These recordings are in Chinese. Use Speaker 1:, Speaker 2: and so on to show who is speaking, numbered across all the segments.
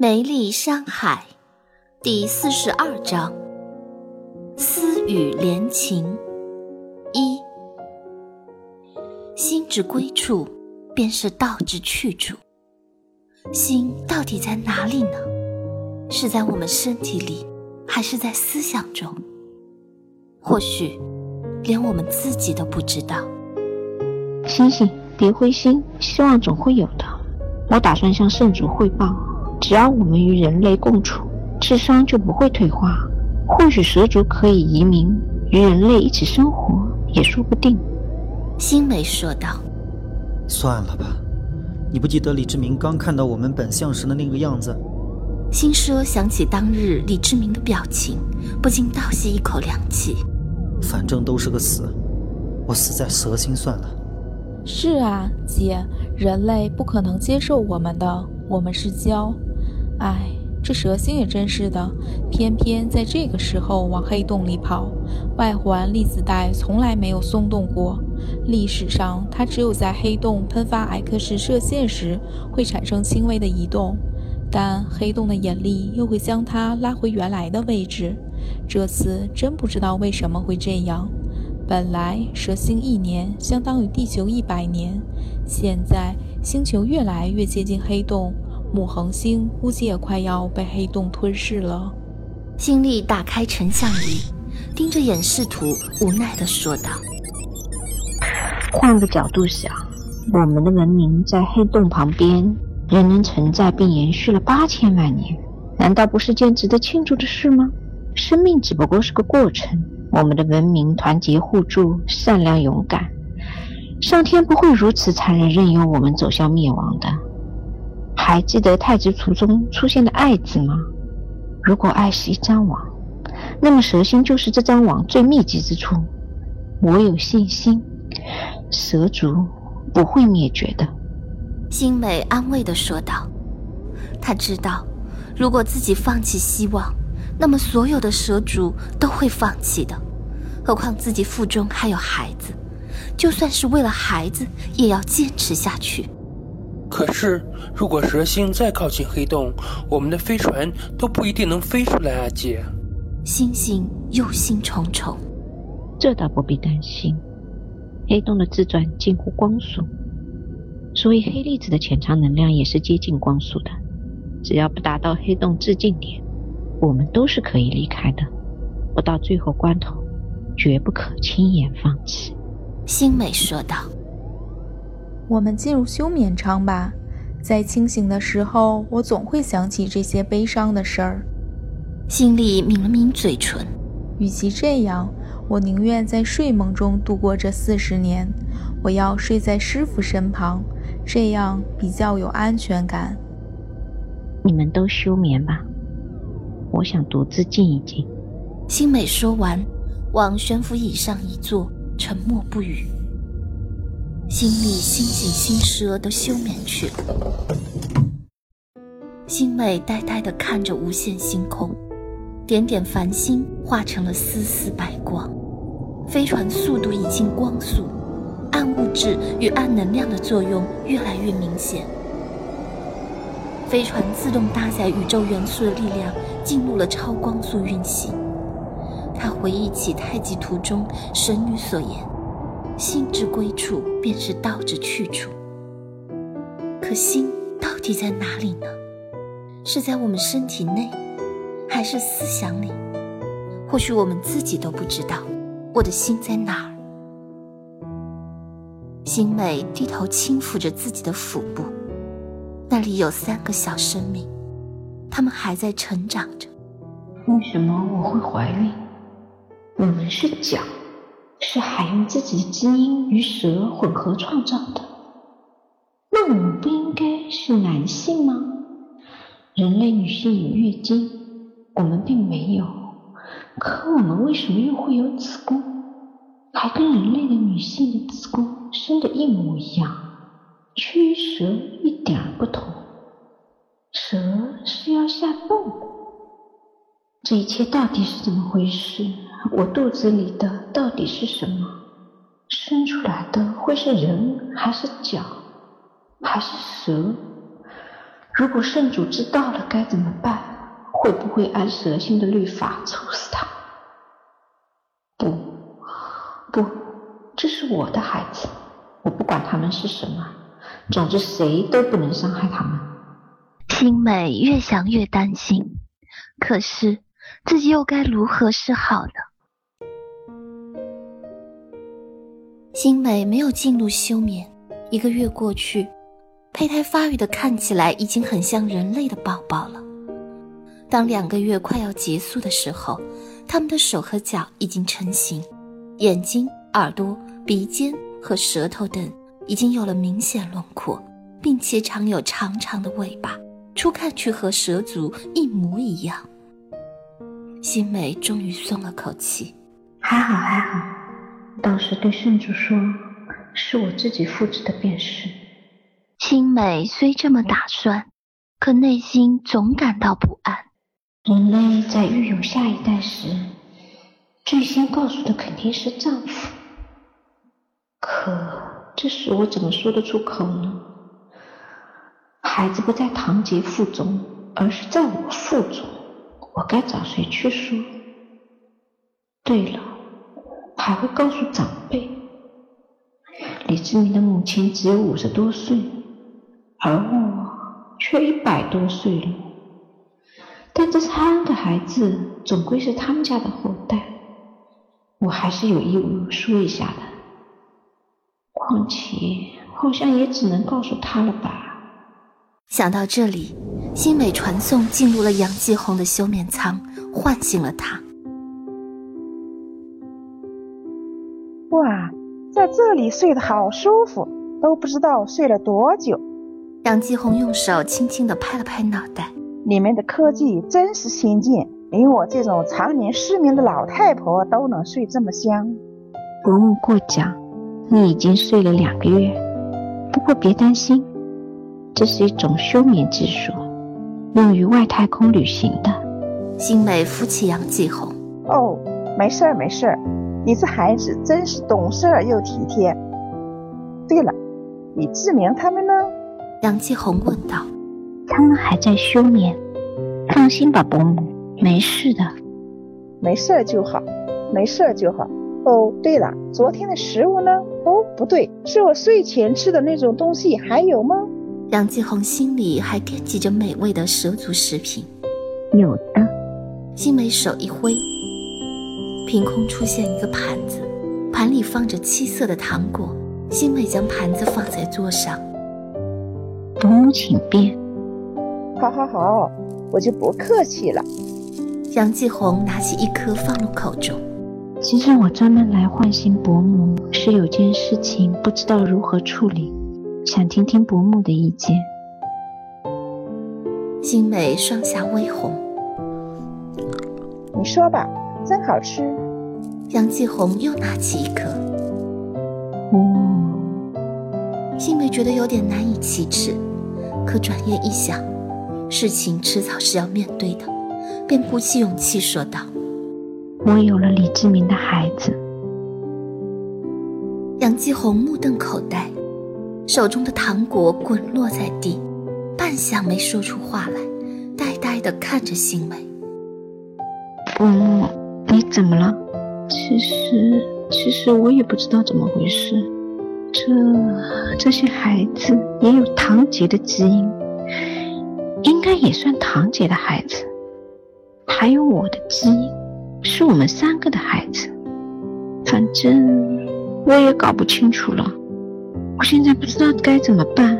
Speaker 1: 梅丽山海第四十二章：私语连情一。心之归处，便是道之去处。心到底在哪里呢？是在我们身体里，还是在思想中？或许，连我们自己都不知道。
Speaker 2: 醒醒，别灰心，希望总会有的。我打算向圣主汇报，只要我们与人类共处，智商就不会退化。或许蛇族可以移民，与人类一起生活，也说不定。
Speaker 1: 星美说道：“
Speaker 3: 算了吧，你不记得李志明刚看到我们本相时的那个样子？”
Speaker 1: 星奢想起当日李志明的表情，不禁倒吸一口凉气。
Speaker 3: 反正都是个死，我死在蛇心算了。
Speaker 4: 是啊，姐，人类不可能接受我们的，我们是胶。哎，这蛇星也真是的，偏偏在这个时候往黑洞里跑。外环粒子带从来没有松动过，历史上它只有在黑洞喷发 X 射射线时会产生轻微的移动。但黑洞的引力又会将它拉回原来的位置。这次真不知道为什么会这样。本来蛇星一年相当于地球一百年，现在星球越来越接近黑洞，母恒星估计也快要被黑洞吞噬了。
Speaker 1: 星力打开成像仪，盯着演示图，无奈地说道：“
Speaker 2: 换个角度想，我们的文明在黑洞旁边。”仍能存在并延续了八千万年，难道不是件值得庆祝的事吗？生命只不过是个过程，我们的文明团结互助、善良勇敢，上天不会如此残忍，任由我们走向灭亡的。还记得太极图中出现的“爱”字吗？如果爱是一张网，那么蛇心就是这张网最密集之处。我有信心，蛇族不会灭绝的。
Speaker 1: 星美安慰地说道：“他知道，如果自己放弃希望，那么所有的蛇族都会放弃的。何况自己腹中还有孩子，就算是为了孩子，也要坚持下去。
Speaker 5: 可是，如果蛇星再靠近黑洞，我们的飞船都不一定能飞出来啊，姐。”
Speaker 1: 星星忧心忡忡。
Speaker 2: 这倒不必担心，黑洞的自转近乎光速。所以，黑粒子的潜藏能量也是接近光速的。只要不达到黑洞自近点，我们都是可以离开的。不到最后关头，绝不可轻言放弃。”
Speaker 1: 星美说道。
Speaker 4: “我们进入休眠舱吧。在清醒的时候，我总会想起这些悲伤的事儿。”
Speaker 1: 心里抿了抿嘴唇。
Speaker 4: 与其这样，我宁愿在睡梦中度过这四十年。我要睡在师傅身旁。这样比较有安全感。
Speaker 2: 你们都休眠吧，我想独自静一静。
Speaker 1: 星美说完，往悬浮椅上一坐，沉默不语。心里星星星蛇都休眠去了。星美呆呆地看着无限星空，点点繁星化成了丝丝白光。飞船速度已近光速。暗物质与暗能量的作用越来越明显，飞船自动搭载宇宙元素的力量进入了超光速运行。他回忆起太极图中神女所言：“心之归处，便是道之去处。”可心到底在哪里呢？是在我们身体内，还是思想里？或许我们自己都不知道，我的心在哪儿。星美低头轻抚着自己的腹部，那里有三个小生命，他们还在成长着。
Speaker 2: 为什么我会怀孕？我们是假，是海用自己的基因与蛇混合创造的。那我们不应该是男性吗？人类女性有月经，我们并没有，可我们为什么又会有子宫？还跟人类的女性的子宫生的一模一样，却与蛇一点不同。蛇是要下洞，这一切到底是怎么回事？我肚子里的到底是什么？生出来的会是人，还是脚，还是蛇？如果圣主知道了该怎么办？会不会按蛇性的律法处死他？不，不，这是我的孩子，我不管他们是什么，总之谁都不能伤害他们。
Speaker 1: 新美越想越担心，可是自己又该如何是好呢？新美没有进入休眠，一个月过去，胚胎发育的看起来已经很像人类的宝宝了。当两个月快要结束的时候，他们的手和脚已经成型，眼睛、耳朵、鼻尖和舌头等已经有了明显轮廓，并且长有长长的尾巴，初看去和蛇族一模一样。新美终于松了口气，
Speaker 2: 还好还好，倒是对圣主说，是我自己复制的便是。
Speaker 1: 青美虽这么打算，可内心总感到不安。
Speaker 2: 人类在育有下一代时，最先告诉的肯定是丈夫。可这时我怎么说得出口呢？孩子不在堂姐腹中，而是在我腹中，我该找谁去说？对了，还会告诉长辈。李志明的母亲只有五十多岁，而我却一百多岁了。但这三个孩子总归是他们家的后代，我还是有义务说一下的。况且，好像也只能告诉他了吧。
Speaker 1: 想到这里，新美传送进入了杨继红的休眠舱，唤醒了他。
Speaker 6: 在这里睡得好舒服，都不知道睡了多久。
Speaker 1: 杨继红用手轻轻地拍了拍脑袋。
Speaker 6: 你们的科技真是先进，连我这种常年失眠的老太婆都能睡这么香。
Speaker 2: 伯母过奖，你已经睡了两个月。不过别担心，这是一种休眠技术，用于外太空旅行的。
Speaker 1: 新美扶起杨继红。
Speaker 6: 哦，没事儿没事儿，你这孩子真是懂事又体贴。对了，李志明他们呢？
Speaker 1: 杨继红问道。
Speaker 2: 他们还在休眠，放心吧，伯母，没事的，
Speaker 6: 没事就好，没事就好。哦，对了，昨天的食物呢？哦，不对，是我睡前吃的那种东西，还有吗？
Speaker 1: 杨继红心里还惦记着美味的蛇族食品，
Speaker 2: 有的。
Speaker 1: 新美手一挥，凭空出现一个盘子，盘里放着七色的糖果。新美将盘子放在桌上，
Speaker 2: 伯母请便。
Speaker 6: 好好好，我就不客气了。
Speaker 1: 杨继红拿起一颗放入口中。
Speaker 2: 其实我专门来唤醒伯母，是有件事情不知道如何处理，想听听伯母的意见。
Speaker 1: 新美双颊微红，
Speaker 6: 你说吧，真好吃。
Speaker 1: 杨继红又拿起一颗。
Speaker 2: 哦，
Speaker 1: 新美觉得有点难以启齿，可转念一想。事情迟早是要面对的，便鼓起勇气说道：“
Speaker 2: 我有了李志明的孩子。”
Speaker 1: 杨继红目瞪口呆，手中的糖果滚落在地，半晌没说出话来，呆呆地看着新美。
Speaker 2: 伯母，你怎么了？其实，其实我也不知道怎么回事。这这些孩子也有堂姐的基因。应该也算堂姐的孩子，还有我的基因，是我们三个的孩子。反正我也搞不清楚了，我现在不知道该怎么办。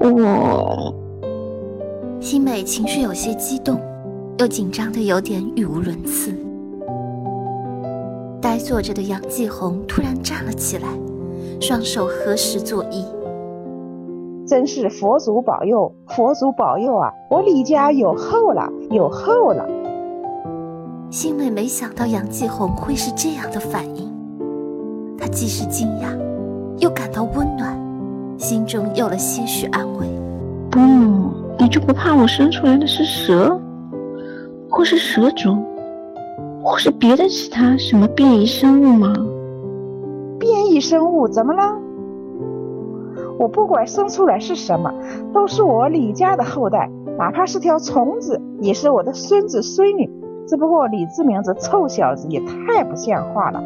Speaker 2: 我，
Speaker 1: 新美情绪有些激动，又紧张的有点语无伦次。呆坐着的杨继红突然站了起来，双手合十作揖。
Speaker 6: 真是佛祖保佑，佛祖保佑啊！我李家有后了，有后了。
Speaker 1: 新美没想到杨继红会是这样的反应，她既是惊讶，又感到温暖，心中有了些许安慰。
Speaker 2: 伯母，你就不怕我生出来的是蛇，或是蛇族，或是别的其他什么变异生物吗？
Speaker 6: 变异生物怎么了？我不管生出来是什么，都是我李家的后代，哪怕是条虫子，也是我的孙子孙女。只不过李志明这臭小子也太不像话了，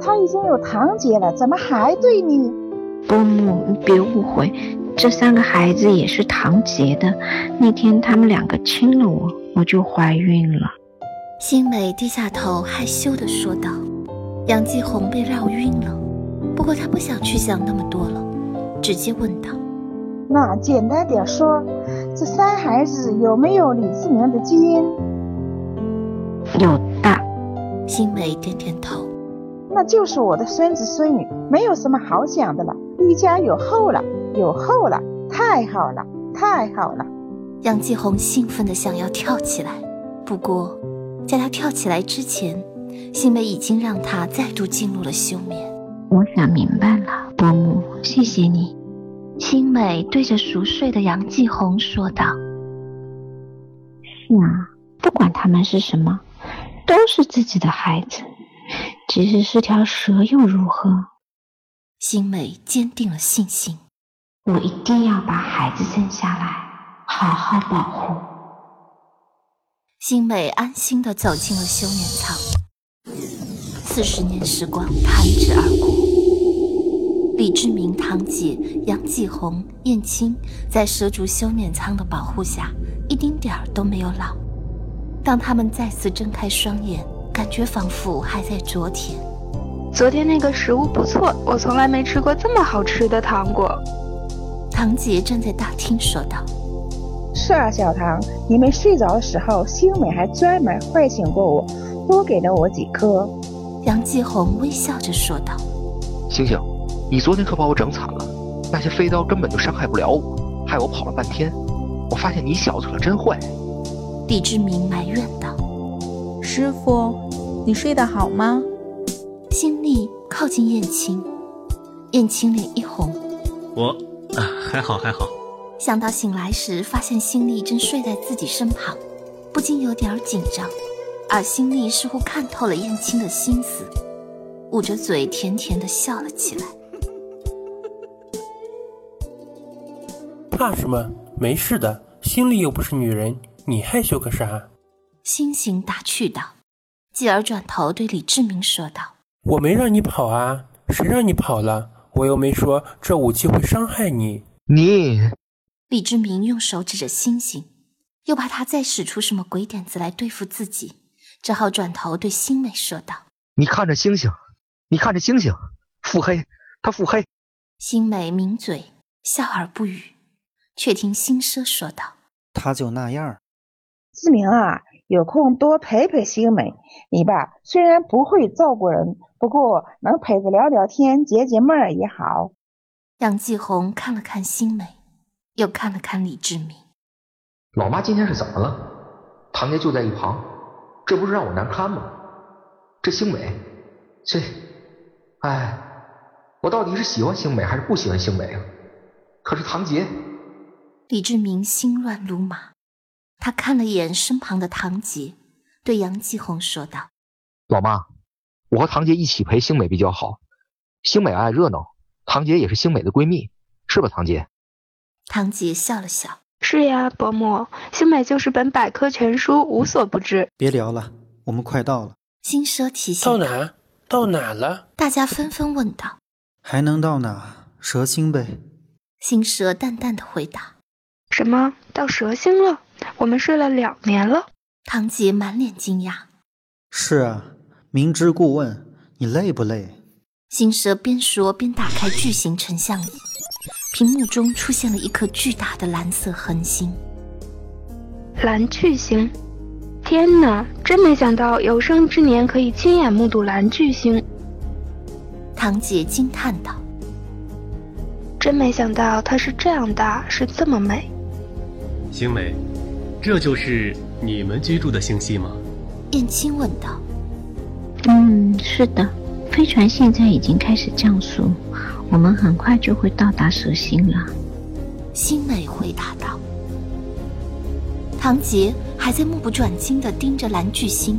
Speaker 6: 他已经有堂姐了，怎么还对你？
Speaker 2: 伯母，你别误会，这三个孩子也是堂姐的。那天他们两个亲了我，我就怀孕了。
Speaker 1: 新美低下头，害羞地说道。杨继红被绕晕了，不过他不想去想那么多了，直接问道：“
Speaker 6: 那简单点说，这三孩子有没有李志明的基因？”
Speaker 2: 有的。
Speaker 1: 新美点点头。
Speaker 6: 那就是我的孙子孙女，没有什么好想的了。一家有后了，有后了，太好了，太好了！
Speaker 1: 杨继红兴奋地想要跳起来，不过在他跳起来之前，新美已经让他再度进入了休眠。
Speaker 2: 我想明白了，伯母，谢谢你。
Speaker 1: 新美对着熟睡的杨继红说道：“
Speaker 2: 是啊，不管他们是什么，都是自己的孩子。”即使是条蛇又如何？
Speaker 1: 新美坚定了信心，
Speaker 2: 我一定要把孩子生下来，好好保护。
Speaker 1: 新美安心的走进了休眠舱。四十年时光弹指而过，李志明堂姐杨继红、燕青在蛇族休眠舱的保护下，一丁点儿都没有老。当他们再次睁开双眼。感觉仿佛还在昨天。
Speaker 7: 昨天那个食物不错，我从来没吃过这么好吃的糖果。
Speaker 1: 唐杰站在大厅说道：“
Speaker 6: 是啊，小唐，你没睡着的时候，星美还专门唤醒过我，多给了我几颗。”
Speaker 1: 杨继红微笑着说道：“
Speaker 8: 星星，你昨天可把我整惨了，那些飞刀根本就伤害不了我，害我跑了半天。我发现你小子可真坏。”
Speaker 1: 李志明埋怨道。
Speaker 4: 师傅，你睡得好吗？
Speaker 1: 心力靠近燕青，燕青脸一红。
Speaker 9: 我啊，还好还好。
Speaker 1: 想到醒来时发现心力正睡在自己身旁，不禁有点紧张。而心力似乎看透了燕青的心思，捂着嘴甜甜的笑了起来。
Speaker 5: 怕什么？没事的。心力又不是女人，你害羞个啥？
Speaker 1: 星星打趣道，继而转头对李志明说道：“
Speaker 5: 我没让你跑啊，谁让你跑了？我又没说这武器会伤害你。”
Speaker 8: 你，
Speaker 1: 李志明用手指着星星，又怕他再使出什么鬼点子来对付自己，只好转头对星美说道：“
Speaker 8: 你看着星星，你看着星星，腹黑，他腹黑。”
Speaker 1: 星美抿嘴笑而不语，却听星奢说道：“
Speaker 3: 他就那样。”
Speaker 6: 志明啊。有空多陪陪星美，你吧虽然不会照顾人，不过能陪着聊聊天、解解闷儿也好。
Speaker 1: 杨继红看了看星美，又看了看李志明。
Speaker 8: 老妈今天是怎么了？堂姐就在一旁，这不是让我难堪吗？这星美，这，哎，我到底是喜欢星美还是不喜欢星美啊？可是唐杰，
Speaker 1: 李志明心乱如麻。他看了眼身旁的唐杰，对杨继红说道：“
Speaker 8: 老妈，我和唐杰一起陪星美比较好。星美爱热闹，唐杰也是星美的闺蜜，是吧，唐杰？”
Speaker 1: 唐杰笑了笑：“
Speaker 7: 是呀，伯母，星美就是本百科全书，无所不知。”
Speaker 3: 别聊了，我们快到了。
Speaker 1: 星奢提醒：“
Speaker 5: 到哪？到哪了？”
Speaker 1: 大家纷纷问道：“
Speaker 3: 还能到哪？蛇星呗。”
Speaker 1: 星蛇淡淡的回答：“
Speaker 7: 什么？到蛇星了？”我们睡了两年了，
Speaker 1: 唐杰满脸惊讶。
Speaker 3: 是啊，明知故问，你累不累？
Speaker 1: 星蛇边说边打开巨型成像仪，屏幕中出现了一颗巨大的蓝色恒星。
Speaker 7: 蓝巨星！天哪，真没想到有生之年可以亲眼目睹蓝巨星。
Speaker 1: 堂姐惊叹道：“
Speaker 7: 真没想到它是这样大，是这么美。”
Speaker 9: 星美。这就是你们居住的星系吗？
Speaker 1: 燕青问道。
Speaker 2: 嗯，是的，飞船现在已经开始降速，我们很快就会到达蛇星了。
Speaker 1: 星美回答道。唐杰还在目不转睛的盯着蓝巨星。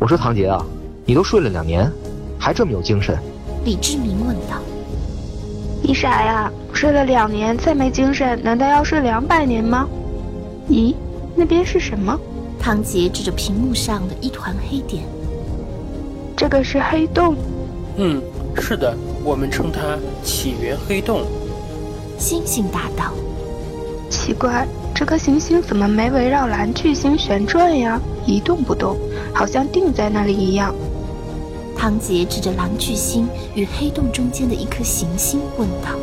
Speaker 8: 我说唐杰啊，你都睡了两年，还这么有精神？
Speaker 1: 李志明问道。
Speaker 7: 你傻呀？睡了两年再没精神，难道要睡两百年吗？咦，那边是什么？
Speaker 1: 唐杰指着屏幕上的一团黑点。
Speaker 7: 这个是黑洞。
Speaker 5: 嗯，是的，我们称它起源黑洞。
Speaker 1: 星星答道：“
Speaker 7: 奇怪，这颗行星怎么没围绕蓝巨星旋转呀？一动不动，好像定在那里一样。”
Speaker 1: 汤杰指着蓝巨星与黑洞中间的一颗行星问道。